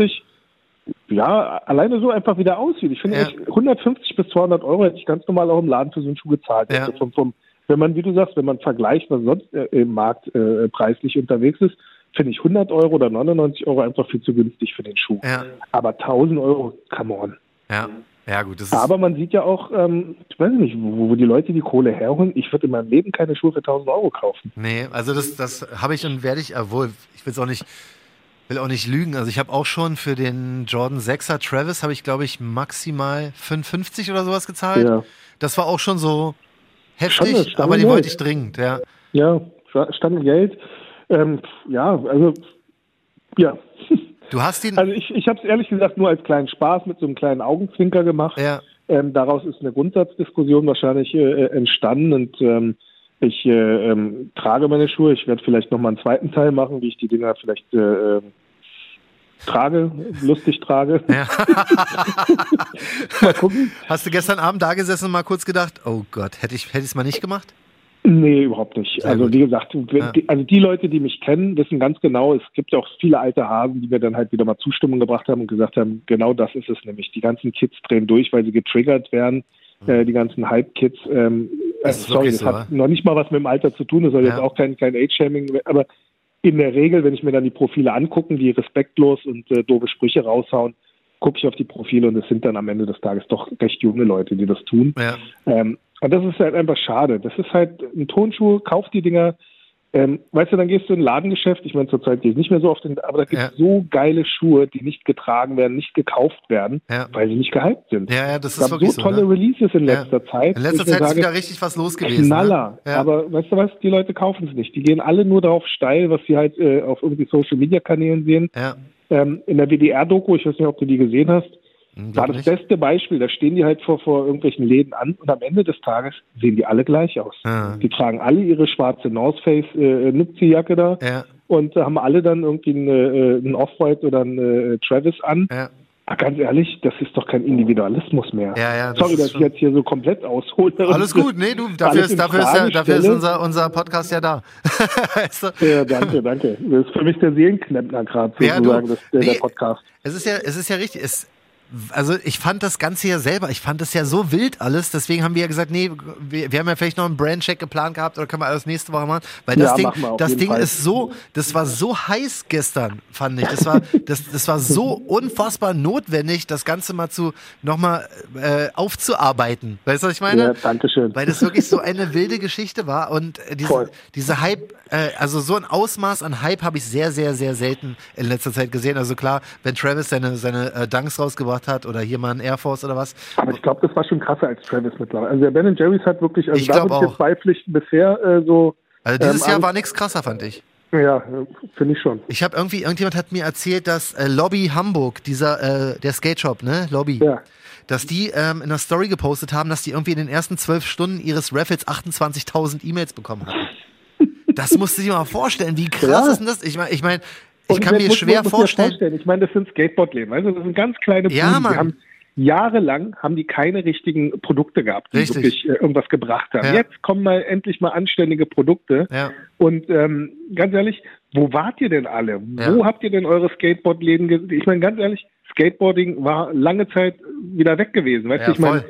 Speaker 3: Ja, alleine so einfach wie der aussieht. Ich finde, ja. 150 bis 200 Euro hätte ich ganz normal auch im Laden für so einen Schuh gezahlt. Ja. Also vom, vom, wenn man, wie du sagst, wenn man vergleicht, was sonst äh, im Markt äh, preislich unterwegs ist, finde ich 100 Euro oder 99 Euro einfach viel zu günstig für den Schuh. Ja. Aber 1000 Euro, come on.
Speaker 2: Ja. Ja, gut.
Speaker 3: Aber man sieht ja auch, ähm, ich weiß nicht, wo, wo, die Leute die Kohle herholen. Ich würde in meinem Leben keine Schuhe für 1000 Euro kaufen.
Speaker 2: Nee, also das, das habe ich und werde ich, obwohl, ich will es auch nicht, will auch nicht lügen. Also ich habe auch schon für den Jordan 6er Travis, habe ich glaube ich maximal 5,50 oder sowas gezahlt. Ja. Das war auch schon so heftig, schon, aber die wollte ich dringend, ja.
Speaker 3: Ja, stand Geld. Ähm, ja, also, ja. *laughs*
Speaker 2: Du hast ihn.
Speaker 3: Also ich, ich habe es ehrlich gesagt nur als kleinen Spaß mit so einem kleinen Augenzwinker gemacht. Ja. Ähm, daraus ist eine Grundsatzdiskussion wahrscheinlich äh, entstanden und ähm, ich äh, ähm, trage meine Schuhe. Ich werde vielleicht nochmal einen zweiten Teil machen, wie ich die Dinger vielleicht äh, ähm, trage, lustig trage. Ja. *laughs*
Speaker 2: mal gucken. Hast du gestern Abend da gesessen und mal kurz gedacht, oh Gott, hätte ich es mal nicht gemacht?
Speaker 3: Nee, überhaupt nicht. Sehr also gut. wie gesagt, ja. die, also die Leute, die mich kennen, wissen ganz genau, es gibt ja auch viele alte Hasen, die mir dann halt wieder mal Zustimmung gebracht haben und gesagt haben, genau das ist es nämlich. Die ganzen Kids drehen durch, weil sie getriggert werden. Mhm. Äh, die ganzen Hype-Kids. Ähm, also, sorry, das so, hat noch nicht mal was mit dem Alter zu tun. Das soll ja. jetzt auch kein, kein Age-Shaming, aber in der Regel, wenn ich mir dann die Profile angucke, die respektlos und äh, doofe Sprüche raushauen, gucke ich auf die Profile und es sind dann am Ende des Tages doch recht junge Leute, die das tun. Ja. Ähm, und das ist halt einfach schade. Das ist halt ein Tonschuh, kauf die Dinger. Ähm, weißt du, dann gehst du in ein Ladengeschäft, ich meine, zurzeit gehe ich nicht mehr so oft in, aber da gibt es ja. so geile Schuhe, die nicht getragen werden, nicht gekauft werden, ja. weil sie nicht gehypt sind.
Speaker 2: Ja, ja, das es ist
Speaker 3: wirklich so tolle
Speaker 2: ne?
Speaker 3: Releases in letzter Zeit.
Speaker 2: In letzter Zeit sage, ist wieder richtig was los gewesen. Ne?
Speaker 3: Knaller. Ne? Aber weißt du was, die Leute kaufen es nicht. Die gehen alle nur darauf steil, was sie halt äh, auf irgendwie Social Media Kanälen sehen. Ähm, in der WDR-Doku, ich weiß nicht, ob du die gesehen hast, war das beste Beispiel. Da stehen die halt vor, vor irgendwelchen Läden an und am Ende des Tages sehen die alle gleich aus. Ah. Die tragen alle ihre schwarze North Face äh, Nipsey-Jacke da ja. und äh, haben alle dann irgendwie einen, äh, Off-White oder einen äh, Travis an. Ja. Ach, ganz ehrlich, das ist doch kein Individualismus mehr.
Speaker 2: Ja, ja,
Speaker 3: das Sorry, dass ich jetzt hier so komplett aushole.
Speaker 2: Alles gut, nee, du, dafür ist, dafür ist, ja, dafür ist unser, unser Podcast ja da. *laughs*
Speaker 3: ja, danke, danke. Das ist für mich der Seelenknäppner gerade sozusagen, ja, du, das, der, nee, der Podcast.
Speaker 2: Es ist ja, es ist ja richtig, es, also ich fand das Ganze ja selber, ich fand das ja so wild alles, deswegen haben wir ja gesagt, nee, wir, wir haben ja vielleicht noch einen Brandcheck geplant gehabt oder können wir alles nächste Woche machen, weil das ja, Ding, das Ding Fall. ist so, das war so heiß gestern, fand ich, das war, das, das war so unfassbar notwendig, das Ganze mal zu, nochmal äh, aufzuarbeiten, weißt du, was ich meine? Ja,
Speaker 3: danke schön.
Speaker 2: Weil das wirklich so eine wilde Geschichte war und äh, diese, diese Hype, äh, also so ein Ausmaß an Hype habe ich sehr, sehr, sehr selten in letzter Zeit gesehen, also klar, wenn Travis seine, seine äh, Dunks rausgebracht gemacht hat oder hier mal ein Air Force oder was.
Speaker 3: Aber ich glaube, das war schon krasser als Travis mittlerweile. Also der Ben Jerry's hat wirklich, also ich da würde ich jetzt beipflichten, bisher äh, so.
Speaker 2: Also dieses ähm, Jahr war nichts krasser, fand ich.
Speaker 3: Ja, finde ich schon.
Speaker 2: Ich habe irgendwie, irgendjemand hat mir erzählt, dass äh, Lobby Hamburg, dieser, äh, der Skate Shop, ne, Lobby, ja. dass die ähm, in der Story gepostet haben, dass die irgendwie in den ersten zwölf Stunden ihres Raffles 28.000 E-Mails bekommen haben. *laughs* Das musst du dir mal vorstellen, wie krass ja. ist denn das? Ich meine, ich mein, ich kann mir schwer muss, vorstellen. vorstellen.
Speaker 3: Ich meine, das sind Skateboardläden. Also das sind ganz kleine
Speaker 2: Buden. Ja, Mann.
Speaker 3: Jahrelang haben die keine richtigen Produkte gehabt, die Richtig. wirklich äh, irgendwas gebracht haben. Ja. Jetzt kommen mal endlich mal anständige Produkte. Ja. Und ähm, ganz ehrlich, wo wart ihr denn alle? Ja. Wo habt ihr denn eure Skateboardläden? Ich meine, ganz ehrlich, Skateboarding war lange Zeit wieder weg gewesen. Weißt du, ich meine,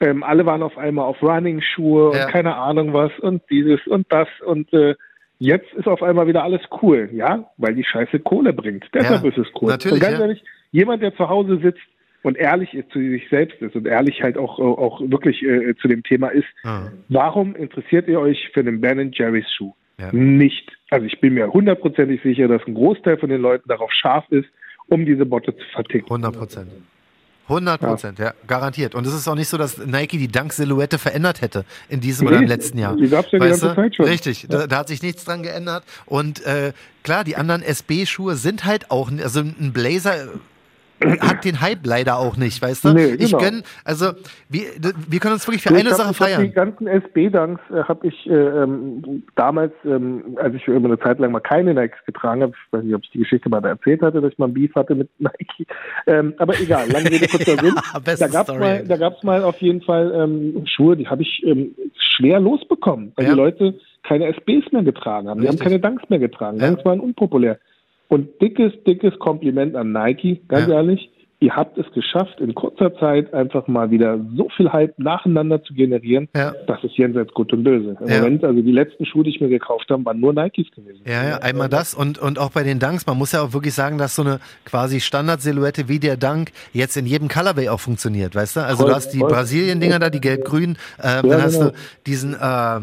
Speaker 3: ähm, alle waren auf einmal auf Running-Schuhe und keine Ahnung was und dieses und das und äh, Jetzt ist auf einmal wieder alles cool, ja, weil die Scheiße Kohle bringt. Deshalb ja, ist es cool.
Speaker 2: Natürlich, und
Speaker 3: ganz ja. ehrlich, jemand, der zu Hause sitzt und ehrlich ist zu sich selbst ist und ehrlich halt auch, auch wirklich äh, zu dem Thema ist, ah. warum interessiert ihr euch für den Ben Jerry's Schuh? Ja. Nicht. Also ich bin mir hundertprozentig sicher, dass ein Großteil von den Leuten darauf scharf ist, um diese Botte zu verticken.
Speaker 2: 100 Prozent. 100 Prozent, ja. ja. garantiert. Und es ist auch nicht so, dass Nike die Dank-Silhouette verändert hätte in diesem nee, oder im letzten Jahr.
Speaker 3: Die gab es ja die ganze Zeit schon.
Speaker 2: Richtig, ja. da, da, hat sich nichts dran geändert. Und äh, klar, die anderen SB-Schuhe sind halt auch, also ein Blazer hat den Hype leider auch nicht, weißt du? Nee, genau. Ich gönn, also wir, wir können uns wirklich für ich eine hab, Sache feiern.
Speaker 3: Die ganzen SB-Dunks äh, habe ich äh, ähm, damals, ähm, als ich über eine Zeit lang mal keine Nikes getragen habe, ich weiß nicht, ob ich die Geschichte mal da erzählt hatte, dass ich mal ein Beef hatte mit *laughs* Nike, ähm, aber egal, lange Rede, kurzer *laughs* Sinn. da gab es mal, da gab's mal auf jeden Fall ähm, Schuhe, die habe ich ähm, schwer losbekommen, weil ja. die Leute keine SBs mehr getragen haben. Die Richtig. haben keine Dunks mehr getragen. Ja. Dunks waren unpopulär. Und dickes, dickes Kompliment an Nike, ganz ja. ehrlich. Ihr habt es geschafft, in kurzer Zeit einfach mal wieder so viel Hype nacheinander zu generieren. Ja. Das ist jenseits gut und böse. Im ja. Moment, also die letzten Schuhe, die ich mir gekauft habe, waren nur Nikes gewesen.
Speaker 2: Ja, ja, einmal das und, und auch bei den Dunks. Man muss ja auch wirklich sagen, dass so eine quasi Standardsilhouette wie der Dunk jetzt in jedem Colorway auch funktioniert, weißt du? Also voll, du hast die Brasilien-Dinger da, die gelb-grün, äh, dann genau. hast du diesen, äh,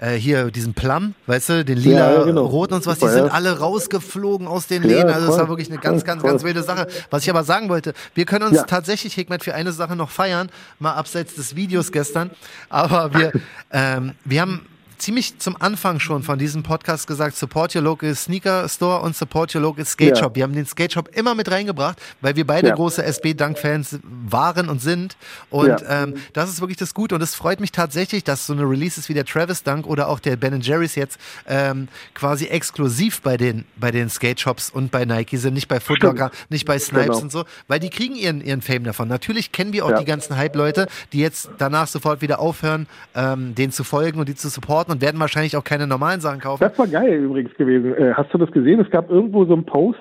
Speaker 2: äh, hier diesen Plum, weißt du, den lila, ja, genau. roten und sowas, die sind alle rausgeflogen aus den Läden. Also das war wirklich eine ganz, ganz, ganz wilde Sache. Was ich aber sagen wollte, wir können uns tatsächlich, Hikmet, für eine Sache noch feiern, mal abseits des Videos gestern. Aber wir, *laughs* ähm, wir haben ziemlich zum Anfang schon von diesem Podcast gesagt, support your local Sneaker Store und support your local Skate Shop. Ja. Wir haben den Skate Shop immer mit reingebracht, weil wir beide ja. große SB-Dunk-Fans waren und sind. Und ja. ähm, das ist wirklich das Gute. Und es freut mich tatsächlich, dass so eine Releases wie der Travis Dunk oder auch der Ben Jerry's jetzt ähm, quasi exklusiv bei den, bei den Skate Shops und bei Nike sind, nicht bei Footlocker, nicht bei Snipes genau. und so, weil die kriegen ihren, ihren Fame davon. Natürlich kennen wir auch die ganzen Hype-Leute, die jetzt danach sofort wieder aufhören, ähm, denen zu folgen und die zu supporten kaufen und werden wahrscheinlich auch keine normalen Sachen kaufen.
Speaker 3: Das war geil übrigens gewesen. Äh, hast du das gesehen? Es gab irgendwo so einen Post,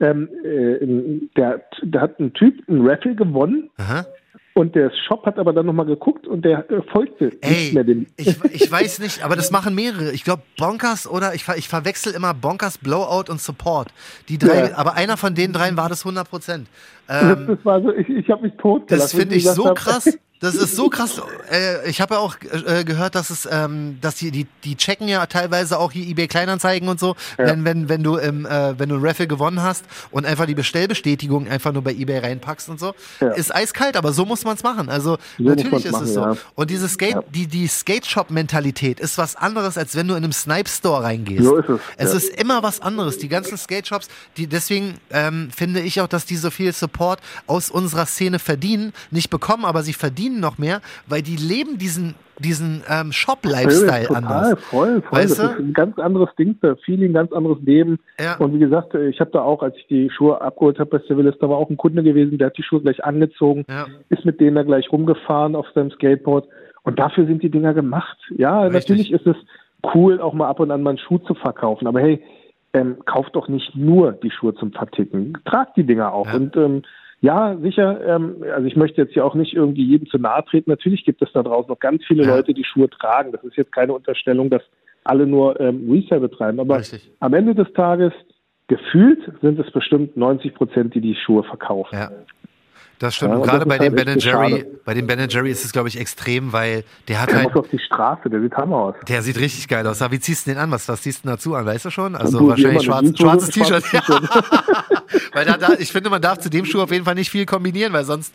Speaker 3: ähm, äh, der, der hat ein Typ ein Raffle gewonnen. Aha. Und der Shop hat aber dann nochmal geguckt und der äh, folgte
Speaker 2: Ey, nicht mehr dem. Ich, ich weiß nicht, aber das machen mehrere. Ich glaube Bonkers oder ich, ich verwechsel immer Bonkers, Blowout und Support. Die drei, ja. aber einer von den dreien war das 100 Prozent.
Speaker 3: Ähm, das, das war so, ich, ich habe mich tot
Speaker 2: Das finde ich so krass. Das ist so krass. Äh, ich habe ja auch äh, gehört, dass es, ähm, dass die, die, die checken ja teilweise auch hier eBay Kleinanzeigen und so, ja. wenn, wenn, wenn du im, äh, wenn du ein Raffle gewonnen hast und einfach die Bestellbestätigung einfach nur bei eBay reinpackst und so. Ja. Ist eiskalt, aber so muss man es machen. Also so natürlich ist machen, es so. Ja. Und diese Skate, die, die Skate-Shop-Mentalität ist was anderes, als wenn du in einem Snipe-Store reingehst. So ist es. Es ist immer was anderes. Die ganzen Skate-Shops, die deswegen ähm, finde ich auch, dass die so viel Support aus unserer Szene verdienen, nicht bekommen, aber sie verdienen verdienen noch mehr, weil die leben diesen diesen ähm, Shop-Lifestyle anders.
Speaker 3: Voll, voll. Weißt das ist ein ganz anderes Ding, da Feeling, ganz anderes Leben. Ja. Und wie gesagt, ich habe da auch, als ich die Schuhe abgeholt habe bei Civilist, da war auch ein Kunde gewesen, der hat die Schuhe gleich angezogen, ja. ist mit denen da gleich rumgefahren auf seinem Skateboard. Und dafür sind die Dinger gemacht. Ja, Richtig. natürlich ist es cool, auch mal ab und an mal einen Schuh zu verkaufen. Aber hey, ähm, kauft doch nicht nur die Schuhe zum Verticken. Tragt die Dinger auch. Ja. Und ähm, ja, sicher. Ähm, also ich möchte jetzt ja auch nicht irgendwie jedem zu nahe treten. Natürlich gibt es da draußen noch ganz viele. Leute, die Schuhe tragen. Das ist jetzt keine Unterstellung, dass alle nur ähm, Resale betreiben. Aber Richtig. am Ende des Tages gefühlt sind es bestimmt 90 Prozent, die die Schuhe verkaufen.
Speaker 2: Ja. Das stimmt. Ja, und gerade bei dem halt Ben Jerry, bei dem Ben Jerry ist es, glaube ich, extrem, weil der hat
Speaker 3: der
Speaker 2: halt.
Speaker 3: Muss auf die Straße, der sieht hammer aus.
Speaker 2: Der sieht richtig geil aus. Aber wie ziehst du den an? Was, was ziehst du dazu an? Weißt du schon? Also du, wahrscheinlich schwarz, schwarzes T-Shirt. *laughs* weil da, da, ich finde, man darf zu dem Schuh auf jeden Fall nicht viel kombinieren, weil sonst,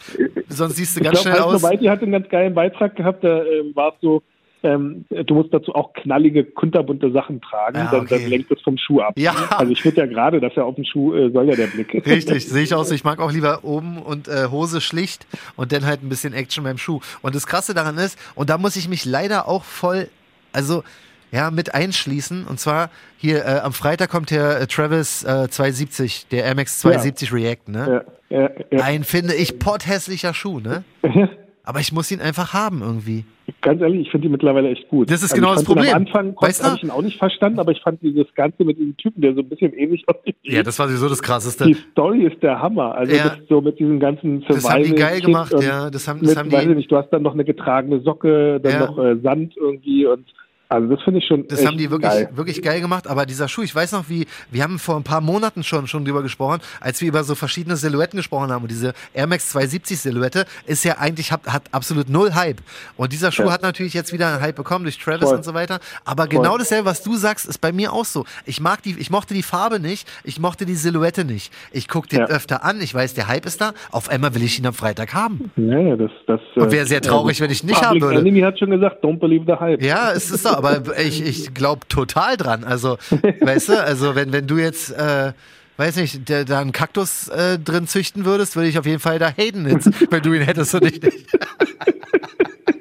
Speaker 2: sonst siehst du ganz glaub, schnell aus.
Speaker 3: Die hat einen ganz geilen Beitrag gehabt, da äh, war es so, ähm, du musst dazu auch knallige, kunterbunte Sachen tragen, ja, okay. dann, dann, lenkt es vom Schuh ab. Ja. Also ich finde ja gerade, dass er auf dem Schuh äh, soll ja der Blick. *laughs*
Speaker 2: Richtig, sehe ich aus. Ich mag auch lieber oben und äh, Hose schlicht und dann halt ein bisschen Action beim Schuh. Und das Krasse daran ist, und da muss ich mich leider auch voll, also ja, mit einschließen. Und zwar hier äh, am Freitag kommt der äh, Travis äh, 270, der MX 270 ja. React, ne? Ja, ja, ja. Ein, finde ich, potthässlicher Schuh, ne? *laughs* Aber ich muss ihn einfach haben irgendwie.
Speaker 3: Ganz ehrlich, ich finde die mittlerweile echt gut.
Speaker 2: Das ist also genau das Problem.
Speaker 3: Am Anfang weißt habe ich ihn auch nicht verstanden, aber ich fand dieses Ganze mit diesem Typen, der so ein bisschen ähnlich aussieht.
Speaker 2: Ja, das war sowieso das Krasseste.
Speaker 3: Die Story ist der Hammer. Also ja. so mit diesem ganzen
Speaker 2: Survival. Das haben die geil gemacht, ja. Das haben, das
Speaker 3: mit,
Speaker 2: haben die.
Speaker 3: Weiß ich nicht, du hast dann noch eine getragene Socke, dann ja. noch äh, Sand irgendwie und also das finde ich schon.
Speaker 2: Das haben die wirklich, geil. wirklich geil gemacht. Aber dieser Schuh, ich weiß noch, wie, wir haben vor ein paar Monaten schon, schon drüber gesprochen, als wir über so verschiedene Silhouetten gesprochen haben. Und diese Air Max 270 Silhouette ist ja eigentlich, hat, hat absolut null Hype. Und dieser Schuh ja. hat natürlich jetzt wieder einen Hype bekommen durch Travis Voll. und so weiter. Aber Voll. genau dasselbe, was du sagst, ist bei mir auch so. Ich mag die, ich mochte die Farbe nicht, ich mochte die Silhouette nicht. Ich gucke den ja. öfter an, ich weiß, der Hype ist da. Auf einmal will ich ihn am Freitag haben.
Speaker 3: Ja, das, das,
Speaker 2: und wäre sehr traurig, äh, wenn ich ihn nicht haben würde.
Speaker 3: Enemy hat schon gesagt, don't believe the hype.
Speaker 2: Ja, es ist so, aber ich, ich glaube total dran. Also, weißt du, also wenn, wenn du jetzt, äh, weiß nicht, der, da einen Kaktus äh, drin züchten würdest, würde ich auf jeden Fall da haten, jetzt, *laughs* wenn du ihn hättest und ich nicht.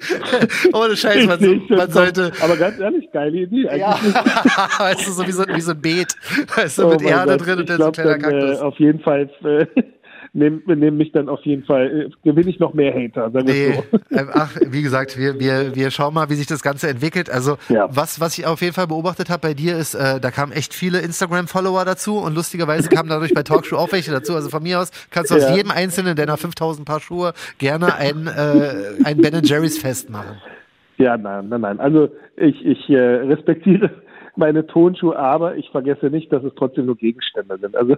Speaker 2: *laughs* Ohne Scheiß, man, so, man sollte.
Speaker 3: Aber ganz ehrlich, geile Idee.
Speaker 2: Ja. *laughs* weißt du, so wie so, wie so ein Beet. Weißt du, oh mit Erde Gott. drin und dann so ein kleiner dann,
Speaker 3: Kaktus. Äh, auf jeden Fall äh, nehmen, nehmen mich dann auf jeden Fall, äh, gewinne ich noch mehr Hater, sagen nee, so. *laughs*
Speaker 2: Ähm, ach, wie gesagt, wir, wir, wir schauen mal, wie sich das Ganze entwickelt. Also, ja. was, was ich auf jeden Fall beobachtet habe bei dir ist, äh, da kamen echt viele Instagram-Follower dazu und lustigerweise kamen dadurch bei Talkshow auch welche dazu. Also von mir aus kannst du ja. aus jedem einzelnen deiner 5000 Paar Schuhe gerne ein, äh, ein Ben Jerry's Fest machen.
Speaker 3: Ja, nein, nein, nein. Also ich, ich äh, respektiere meine Tonschuhe, aber ich vergesse nicht, dass es trotzdem nur Gegenstände sind. Also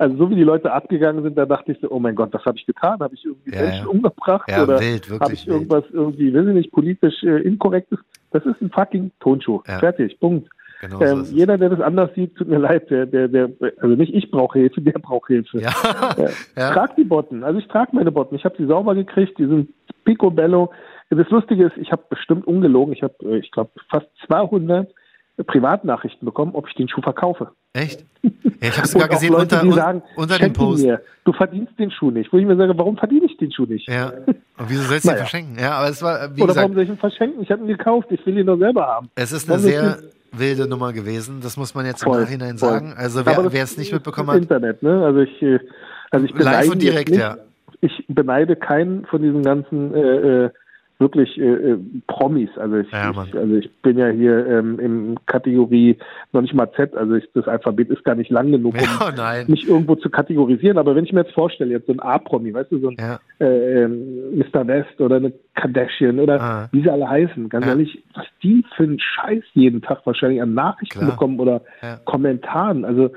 Speaker 3: also so wie die Leute abgegangen sind, da dachte ich so, oh mein Gott, was habe ich getan? Habe ich irgendwie ja, Menschen ja. umgebracht? Ja, oder habe ich irgendwas wild. irgendwie, weiß ich nicht, politisch äh, inkorrektes? Das ist ein fucking Tonschuh. Fertig, Punkt. Genau ähm, so jeder, der das anders sieht, tut mir leid, der, der, der, also nicht ich brauche Hilfe, der braucht Hilfe. Ja. Ja. *laughs* Trag die Botten. Also ich trage meine Botten. Ich habe sie sauber gekriegt, die sind picobello. Das Lustige ist, ich habe bestimmt ungelogen, ich habe, äh, ich glaube, fast 200 Privatnachrichten bekommen, ob ich den Schuh verkaufe.
Speaker 2: Echt? Ja, ich habe *laughs* sogar gesehen
Speaker 3: Leute,
Speaker 2: unter,
Speaker 3: sagen,
Speaker 2: unter dem Post.
Speaker 3: Mir, du verdienst den Schuh nicht. Wo ich mir sage, warum verdiene ich den Schuh nicht?
Speaker 2: Ja. Und wieso sollst du naja. ihn verschenken? Ja, aber es war,
Speaker 3: wie Oder gesagt, warum soll ich ihn verschenken? Ich habe ihn gekauft. Ich will ihn doch selber haben.
Speaker 2: Es ist eine sehr wilde Nummer gewesen. Das muss man jetzt voll, im Nachhinein voll. sagen. Also wer, wer es nicht mitbekommen hat.
Speaker 3: Internet, ne? Also ich, äh, also ich
Speaker 2: live und direkt,
Speaker 3: nicht,
Speaker 2: ja.
Speaker 3: Ich beneide keinen von diesen ganzen äh, äh wirklich äh, äh, Promis. Also ich, ja, ich, also ich bin ja hier ähm, in Kategorie noch nicht mal Z, also ich, das Alphabet ist gar nicht lang genug, um
Speaker 2: ja,
Speaker 3: mich irgendwo zu kategorisieren. Aber wenn ich mir jetzt vorstelle, jetzt so ein A-Promi, weißt du, so ein ja. äh, ähm, Mr. West oder eine Kardashian oder ah. wie sie alle heißen, ganz ehrlich, was die für einen Scheiß jeden Tag wahrscheinlich an Nachrichten Klar. bekommen oder Kommentaren. Also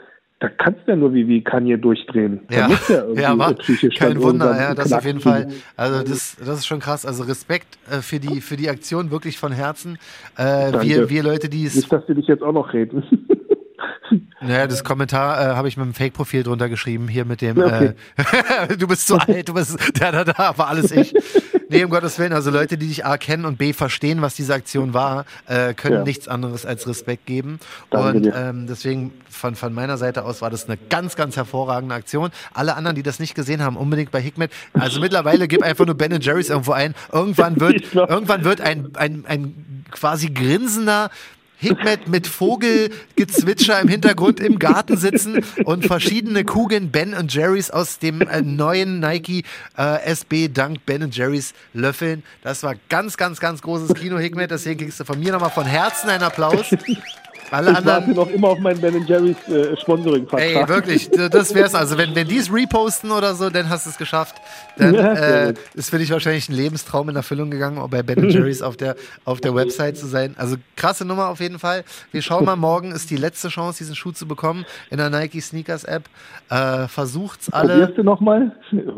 Speaker 3: da kannst du ja nur wie, wie Kanye durchdrehen.
Speaker 2: Ja, ja, *laughs* ja war kein Wunder, ja, das auf jeden Fall. Also das, das ist schon krass. Also Respekt äh, für die für die Aktion wirklich von Herzen. Äh, wir, wir Leute, die es.
Speaker 3: Nicht, dass wir dich jetzt auch noch reden. *laughs*
Speaker 2: Naja, das Kommentar äh, habe ich mit dem Fake-Profil drunter geschrieben, hier mit dem, okay. äh, *laughs* du bist zu alt, du bist, da, da, da, war alles ich. Nee, um Gottes Willen, also Leute, die dich A kennen und B verstehen, was diese Aktion war, äh, können ja. nichts anderes als Respekt geben. Danke und ähm, deswegen von, von meiner Seite aus war das eine ganz, ganz hervorragende Aktion. Alle anderen, die das nicht gesehen haben, unbedingt bei Hikmet. Also mittlerweile gib einfach nur Ben Jerry's irgendwo ein. Irgendwann wird, *laughs* irgendwann wird ein, ein, ein quasi grinsender Hikmet mit Vogelgezwitscher im Hintergrund im Garten sitzen und verschiedene Kugeln Ben und Jerry's aus dem äh, neuen Nike äh, SB Dank Ben Jerry's löffeln. Das war ganz, ganz, ganz großes Kino, Hikmet. Deswegen kriegst du von mir nochmal von Herzen einen Applaus.
Speaker 3: Alle ich anderen, warte noch immer auf meinen Ben Jerry's äh, Sponsoring-Vertrag.
Speaker 2: Ey, wirklich, das wär's. Also wenn, wenn die es reposten oder so, dann hast du es geschafft. Dann *laughs* ja, äh, ist für dich wahrscheinlich ein Lebenstraum in Erfüllung gegangen, bei Ben Jerry's auf der, auf der Website zu sein. Also krasse Nummer auf jeden Fall. Wir schauen mal, morgen ist die letzte Chance, diesen Schuh zu bekommen in der Nike Sneakers App. Äh, versucht's alle.
Speaker 3: Probierst du nochmal?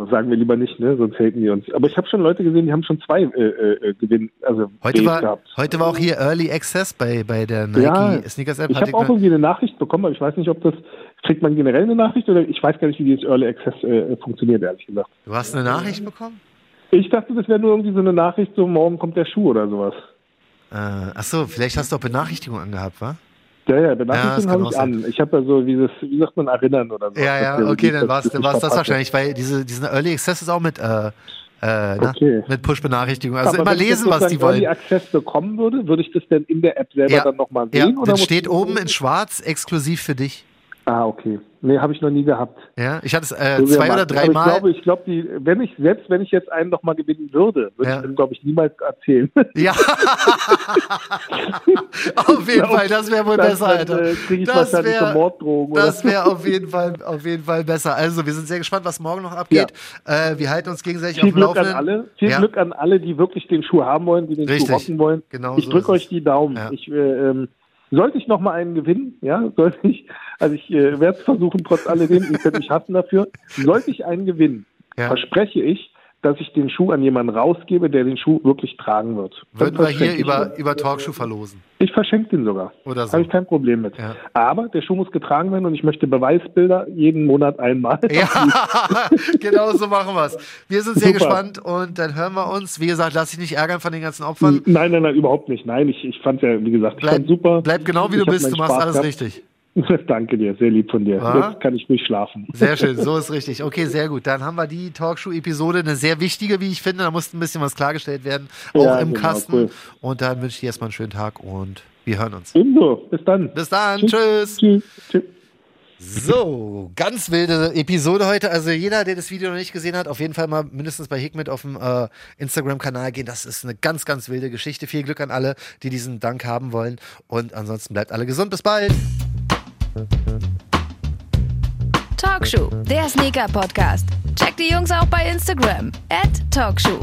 Speaker 3: Sagen wir lieber nicht, ne? sonst haten die uns. Aber ich habe schon Leute gesehen, die haben schon zwei äh, äh, Gewinn, also
Speaker 2: heute war, heute war auch hier Early Access bei, bei der Nike ja, Sneakers Sneakers App.
Speaker 3: Ich habe auch irgendwie eine Nachricht bekommen, aber ich weiß nicht, ob das, kriegt man generell eine Nachricht oder ich weiß gar nicht, wie dieses Early Access äh, funktioniert, ehrlich gesagt.
Speaker 2: Du hast eine Nachricht bekommen?
Speaker 3: Ich dachte, das wäre nur irgendwie so eine Nachricht, so morgen kommt der Schuh oder sowas.
Speaker 2: Äh, achso, vielleicht hast du auch Benachrichtigung angehabt, wa?
Speaker 3: Ja, ja, Benachrichtigung ja, habe ich an. Ich habe ja so dieses, wie sagt man, Erinnern oder so.
Speaker 2: Ja, ja, okay, dann war es das, das wahrscheinlich, weil diese, diesen Early Access ist auch mit äh, äh, okay. mit Push-Benachrichtigung. Also Aber immer lesen, was die wollen. Wenn ich
Speaker 3: Access bekommen würde, würde ich das denn in der App selber ja. dann nochmal sehen?
Speaker 2: Ja, oder das steht oben in schwarz, exklusiv für dich.
Speaker 3: Ah, okay. Nee, habe ich noch nie gehabt.
Speaker 2: Ja, ich hatte es äh, so zwei oder drei Mal.
Speaker 3: Ich glaube, ich glaube, die, wenn ich, selbst wenn ich jetzt einen noch mal gewinnen würde, würde ja. ich dem, glaube ich, niemals erzählen. *laughs*
Speaker 2: Ja. *laughs* auf jeden Fall, das wäre wohl besser, Alter. Äh,
Speaker 3: ich das wäre
Speaker 2: Das wäre auf jeden *laughs* Fall, auf jeden Fall besser. Also, wir sind sehr gespannt, was morgen noch abgeht. Ja. Äh, wir halten uns gegenseitig
Speaker 3: Viel
Speaker 2: auf dem Laufenden.
Speaker 3: An alle. Viel ja. Glück an alle, die wirklich den Schuh haben wollen, die den Richtig. Schuh rocken wollen.
Speaker 2: Genau
Speaker 3: ich so drücke euch die Daumen. Ich, äh, ähm, sollte ich noch mal einen gewinnen, ja, sollte ich, also ich äh, werde es versuchen, trotz alledem, ihr könnt mich hassen dafür, sollte ich einen gewinnen, ja. verspreche ich, dass ich den Schuh an jemanden rausgebe, der den Schuh wirklich tragen wird.
Speaker 2: Würden wir hier über, über Talkshow verlosen?
Speaker 3: Ich verschenke den sogar.
Speaker 2: Oder so.
Speaker 3: Habe ich kein Problem mit. Ja. Aber der Schuh muss getragen werden und ich möchte Beweisbilder jeden Monat einmal.
Speaker 2: Ja, *laughs* *laughs* genau so machen wir es. Wir sind sehr Super. gespannt und dann hören wir uns. Wie gesagt, lass dich nicht ärgern von den ganzen Opfern.
Speaker 3: Nein, nein, nein, überhaupt nicht. Nein, ich, ich fand es ja, wie gesagt,
Speaker 2: bleib,
Speaker 3: ich super.
Speaker 2: Bleib genau wie du bist, du machst Spaß alles gehabt. richtig. *laughs*
Speaker 3: Danke dir, sehr lieb von dir. Ja? Jetzt kann ich ruhig schlafen.
Speaker 2: Sehr schön, *laughs* so ist richtig. Okay, sehr gut. Dann haben wir die Talkshow-Episode, eine sehr wichtige, wie ich finde. Da musste ein bisschen was klargestellt werden, auch ja, im genau, Kasten. Cool. Und dann wünsche ich dir erstmal einen schönen Tag und wir hören uns.
Speaker 3: Ebenso, bis dann.
Speaker 2: Bis dann, tschüss. Tschüss. tschüss. So, ganz wilde Episode heute. Also jeder, der das Video noch nicht gesehen hat, auf jeden Fall mal mindestens bei Hikmet auf dem äh, Instagram-Kanal gehen. Das ist eine ganz, ganz wilde Geschichte. Viel Glück an alle, die diesen Dank haben wollen. Und ansonsten bleibt alle gesund. Bis bald.
Speaker 1: Talkshow, der Sneaker-Podcast. Checkt die Jungs auch bei Instagram. Talkshow.